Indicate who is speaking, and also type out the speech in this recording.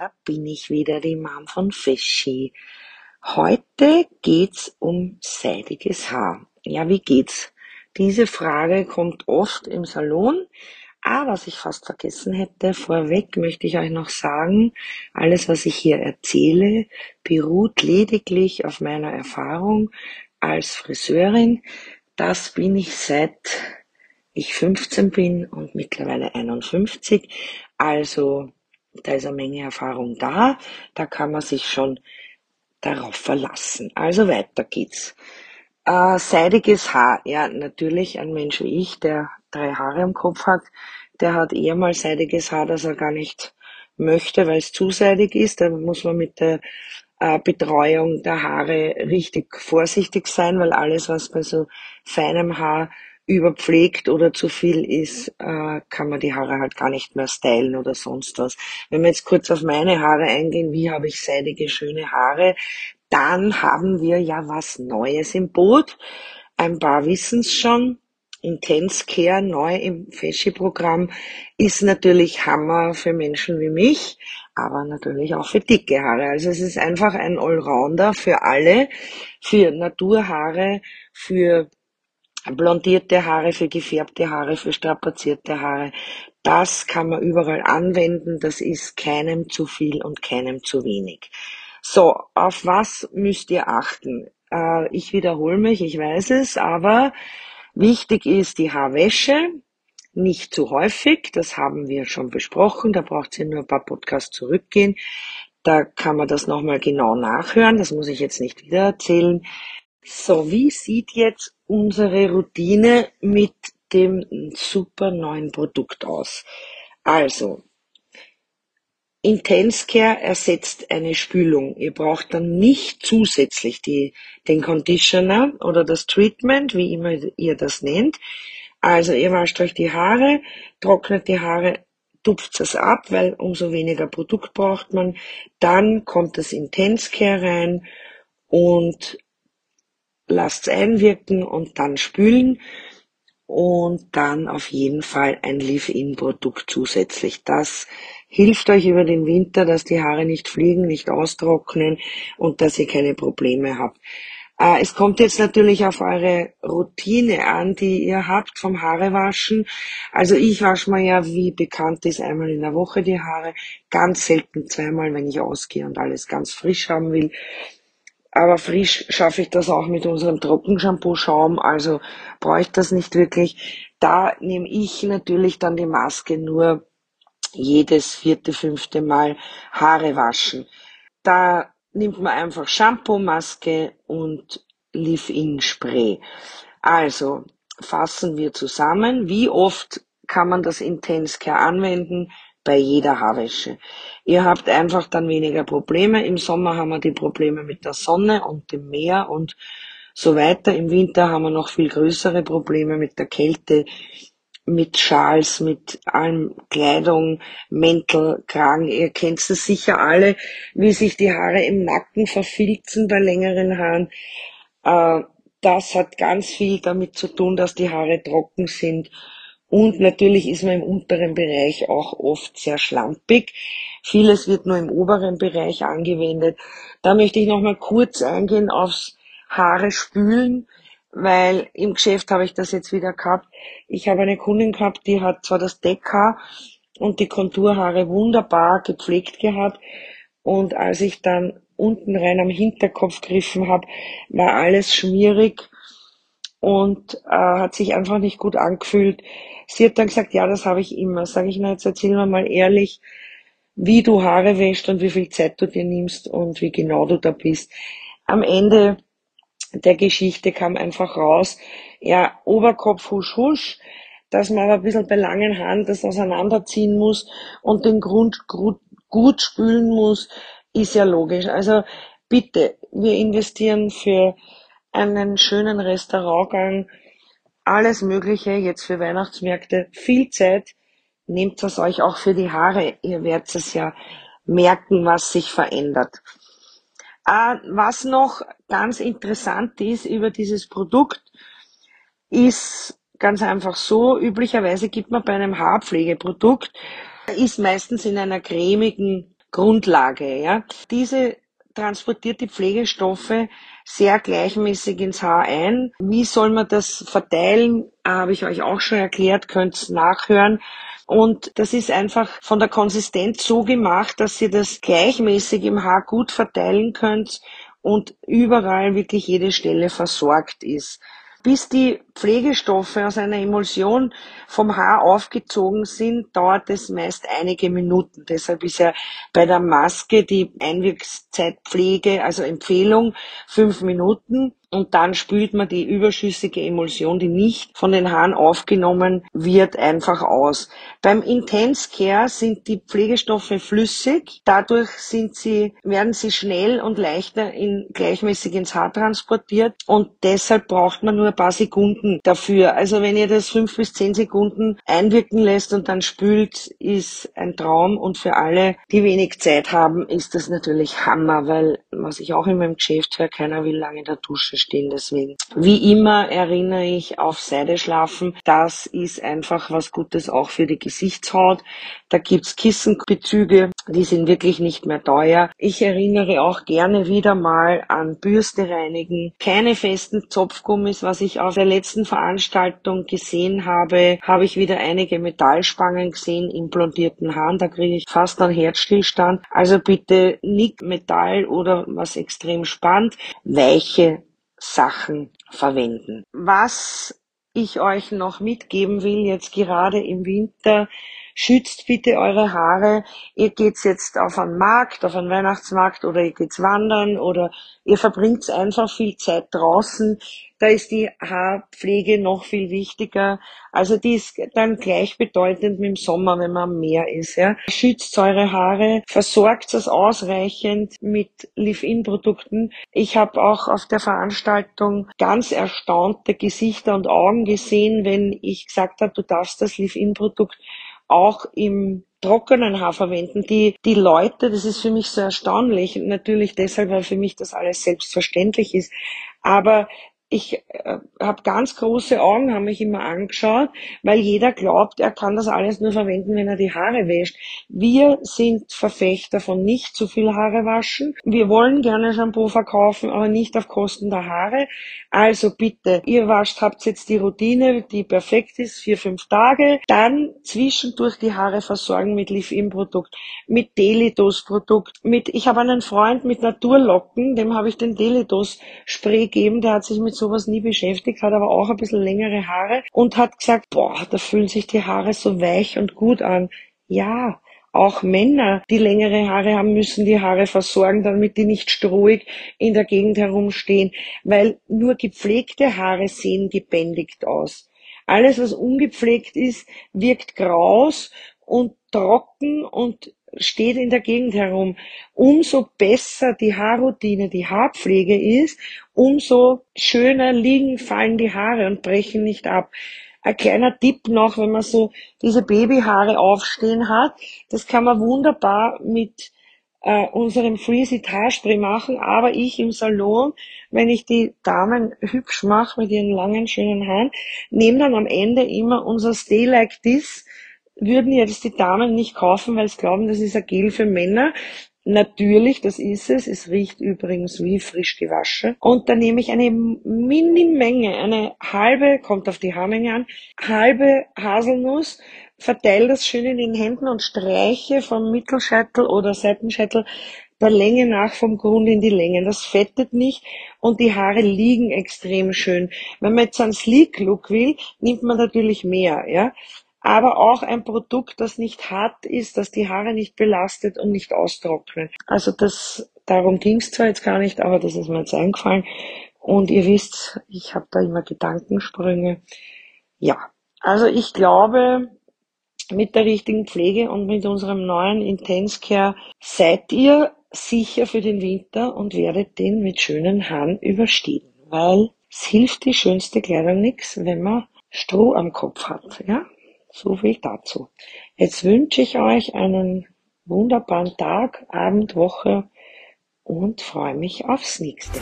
Speaker 1: da bin ich wieder, die Mom von Fischi. Heute geht's um seidiges Haar. Ja, wie geht's? Diese Frage kommt oft im Salon. Ah, was ich fast vergessen hätte, vorweg möchte ich euch noch sagen, alles, was ich hier erzähle, beruht lediglich auf meiner Erfahrung als Friseurin. Das bin ich seit ich 15 bin und mittlerweile 51. Also da ist eine Menge Erfahrung da, da kann man sich schon darauf verlassen. Also weiter geht's. Äh, seidiges Haar. Ja, natürlich ein Mensch wie ich, der drei Haare am Kopf hat, der hat eher mal seidiges Haar, das er gar nicht möchte, weil es zuseitig ist. Da muss man mit der äh, Betreuung der Haare richtig vorsichtig sein, weil alles, was bei so feinem Haar überpflegt oder zu viel ist, äh, kann man die Haare halt gar nicht mehr stylen oder sonst was. Wenn wir jetzt kurz auf meine Haare eingehen, wie habe ich seidige, schöne Haare, dann haben wir ja was Neues im Boot. Ein paar wissen es schon. Intense Care neu im Feschi-Programm ist natürlich Hammer für Menschen wie mich, aber natürlich auch für dicke Haare. Also es ist einfach ein Allrounder für alle, für Naturhaare, für blondierte Haare, für gefärbte Haare, für strapazierte Haare. Das kann man überall anwenden. Das ist keinem zu viel und keinem zu wenig. So, auf was müsst ihr achten? Äh, ich wiederhole mich, ich weiß es, aber wichtig ist die Haarwäsche. Nicht zu häufig, das haben wir schon besprochen. Da braucht ihr nur ein paar Podcasts zurückgehen. Da kann man das nochmal genau nachhören. Das muss ich jetzt nicht wieder erzählen. So, wie sieht jetzt unsere Routine mit dem super neuen Produkt aus? Also, Intense Care ersetzt eine Spülung. Ihr braucht dann nicht zusätzlich die, den Conditioner oder das Treatment, wie immer ihr das nennt. Also ihr wascht euch die Haare, trocknet die Haare, tupft es ab, weil umso weniger Produkt braucht man. Dann kommt das Intense Care rein und lasst einwirken und dann spülen und dann auf jeden Fall ein Leave-In-Produkt zusätzlich. Das hilft euch über den Winter, dass die Haare nicht fliegen, nicht austrocknen und dass ihr keine Probleme habt. Äh, es kommt jetzt natürlich auf eure Routine an, die ihr habt vom Haarewaschen. Also ich wasche mir ja, wie bekannt ist, einmal in der Woche die Haare. Ganz selten zweimal, wenn ich ausgehe und alles ganz frisch haben will. Aber frisch schaffe ich das auch mit unserem Trockenshampoo-Schaum, also brauche ich das nicht wirklich. Da nehme ich natürlich dann die Maske nur jedes vierte, fünfte Mal Haare waschen. Da nimmt man einfach Shampoo, Maske und Leave-In-Spray. Also fassen wir zusammen, wie oft kann man das Intense Care anwenden? Bei jeder Haarwäsche. Ihr habt einfach dann weniger Probleme. Im Sommer haben wir die Probleme mit der Sonne und dem Meer und so weiter. Im Winter haben wir noch viel größere Probleme mit der Kälte, mit Schals, mit allem Kleidung, Mäntel, Kragen. Ihr kennt es sicher alle, wie sich die Haare im Nacken verfilzen bei längeren Haaren. Äh, das hat ganz viel damit zu tun, dass die Haare trocken sind und natürlich ist man im unteren Bereich auch oft sehr schlampig. Vieles wird nur im oberen Bereich angewendet. Da möchte ich nochmal kurz eingehen aufs Haare spülen, weil im Geschäft habe ich das jetzt wieder gehabt. Ich habe eine Kundin gehabt, die hat zwar das Deckhaar und die Konturhaare wunderbar gepflegt gehabt. Und als ich dann unten rein am Hinterkopf griffen habe, war alles schmierig und äh, hat sich einfach nicht gut angefühlt. Sie hat dann gesagt, ja, das habe ich immer. Sag ich, na, jetzt erzähl mir mal ehrlich, wie du Haare wäschst und wie viel Zeit du dir nimmst und wie genau du da bist. Am Ende der Geschichte kam einfach raus, ja, Oberkopf husch husch, dass man aber ein bisschen bei langen Haaren das auseinanderziehen muss und den Grund gut, gut spülen muss, ist ja logisch. Also bitte, wir investieren für einen schönen Restaurantgang alles Mögliche jetzt für Weihnachtsmärkte, viel Zeit. Nehmt es euch auch für die Haare. Ihr werdet es ja merken, was sich verändert. Äh, was noch ganz interessant ist über dieses Produkt, ist ganz einfach so, üblicherweise gibt man bei einem Haarpflegeprodukt, ist meistens in einer cremigen Grundlage. Ja. Diese transportiert die Pflegestoffe sehr gleichmäßig ins Haar ein. Wie soll man das verteilen, habe ich euch auch schon erklärt, könnt nachhören. Und das ist einfach von der Konsistenz so gemacht, dass ihr das gleichmäßig im Haar gut verteilen könnt und überall wirklich jede Stelle versorgt ist. Bis die Pflegestoffe aus einer Emulsion vom Haar aufgezogen sind, dauert es meist einige Minuten. Deshalb ist ja bei der Maske die Einwirkszeitpflege, also Empfehlung, fünf Minuten und dann spült man die überschüssige Emulsion, die nicht von den Haaren aufgenommen wird, einfach aus. Beim Intense Care sind die Pflegestoffe flüssig, dadurch sind sie, werden sie schnell und leichter in, gleichmäßig ins Haar transportiert und deshalb braucht man nur ein paar Sekunden dafür. Also wenn ihr das fünf bis zehn Sekunden einwirken lässt und dann spült, ist ein Traum und für alle, die wenig Zeit haben, ist das natürlich Hammer, weil was ich auch in meinem Geschäft höre, keiner will lange in der Dusche stehen. Deswegen, wie immer erinnere ich auf Seide schlafen. Das ist einfach was Gutes auch für die Gesichtshaut. Da gibt's Kissenbezüge, die sind wirklich nicht mehr teuer. Ich erinnere auch gerne wieder mal an Bürste reinigen. Keine festen Zopfgummis, was ich auf der letzten Veranstaltung gesehen habe, habe ich wieder einige Metallspangen gesehen in blondierten Haaren. Da kriege ich fast einen Herzstillstand. Also bitte nicht Metall oder was extrem spannt. Weiche Sachen verwenden. Was ich euch noch mitgeben will, jetzt gerade im Winter, schützt bitte eure Haare. Ihr geht's jetzt auf einen Markt, auf einen Weihnachtsmarkt oder ihr geht's wandern oder ihr verbringt einfach viel Zeit draußen. Da ist die Haarpflege noch viel wichtiger. Also die ist dann gleichbedeutend mit dem Sommer, wenn man am Meer ist. Ja. Schützt eure Haare, versorgt es ausreichend mit Leave-In-Produkten. Ich habe auch auf der Veranstaltung ganz erstaunte Gesichter und Augen gesehen, wenn ich gesagt habe, du darfst das Leave-In-Produkt auch im trockenen Haar verwenden. Die, die Leute, das ist für mich so erstaunlich, natürlich deshalb, weil für mich das alles selbstverständlich ist, aber ich äh, habe ganz große Augen, haben mich immer angeschaut, weil jeder glaubt, er kann das alles nur verwenden, wenn er die Haare wäscht. Wir sind Verfechter von nicht zu viel Haare waschen. Wir wollen gerne Shampoo verkaufen, aber nicht auf Kosten der Haare. Also bitte, ihr wascht, habt jetzt die Routine, die perfekt ist, vier, fünf Tage. Dann zwischendurch die Haare versorgen mit Leave-In-Produkt, mit Delidos-Produkt, mit, ich habe einen Freund mit Naturlocken, dem habe ich den Delidos-Spray gegeben, der hat sich mit sowas nie beschäftigt, hat aber auch ein bisschen längere Haare und hat gesagt, boah, da fühlen sich die Haare so weich und gut an. Ja, auch Männer, die längere Haare haben, müssen die Haare versorgen, damit die nicht strohig in der Gegend herumstehen, weil nur gepflegte Haare sehen gebändigt aus. Alles, was ungepflegt ist, wirkt graus und trocken und steht in der Gegend herum. Umso besser die Haarroutine, die Haarpflege ist, umso schöner liegen, fallen die Haare und brechen nicht ab. Ein kleiner Tipp noch, wenn man so diese Babyhaare aufstehen hat, das kann man wunderbar mit äh, unserem Freezy Haarspray machen, aber ich im Salon, wenn ich die Damen hübsch mache mit ihren langen, schönen Haaren, nehme dann am Ende immer unser Stay Like This würden jetzt die Damen nicht kaufen, weil sie glauben, das ist ein Gel für Männer. Natürlich, das ist es. Es riecht übrigens wie frisch gewaschen. Und dann nehme ich eine Mini-Menge, eine halbe, kommt auf die Haarmenge an, halbe Haselnuss, verteile das schön in den Händen und streiche vom Mittelscheitel oder Seitenscheitel der Länge nach vom Grund in die Länge. Das fettet nicht und die Haare liegen extrem schön. Wenn man jetzt einen Sleek Look will, nimmt man natürlich mehr, ja aber auch ein Produkt, das nicht hart ist, das die Haare nicht belastet und nicht austrocknet. Also das, darum ging es zwar jetzt gar nicht, aber das ist mir jetzt eingefallen. Und ihr wisst, ich habe da immer Gedankensprünge. Ja, also ich glaube, mit der richtigen Pflege und mit unserem neuen Intense Care seid ihr sicher für den Winter und werdet den mit schönen Haaren überstehen, weil es hilft die schönste Kleidung nichts, wenn man Stroh am Kopf hat, ja? So viel dazu. Jetzt wünsche ich euch einen wunderbaren Tag, Abend, Woche und freue mich aufs nächste.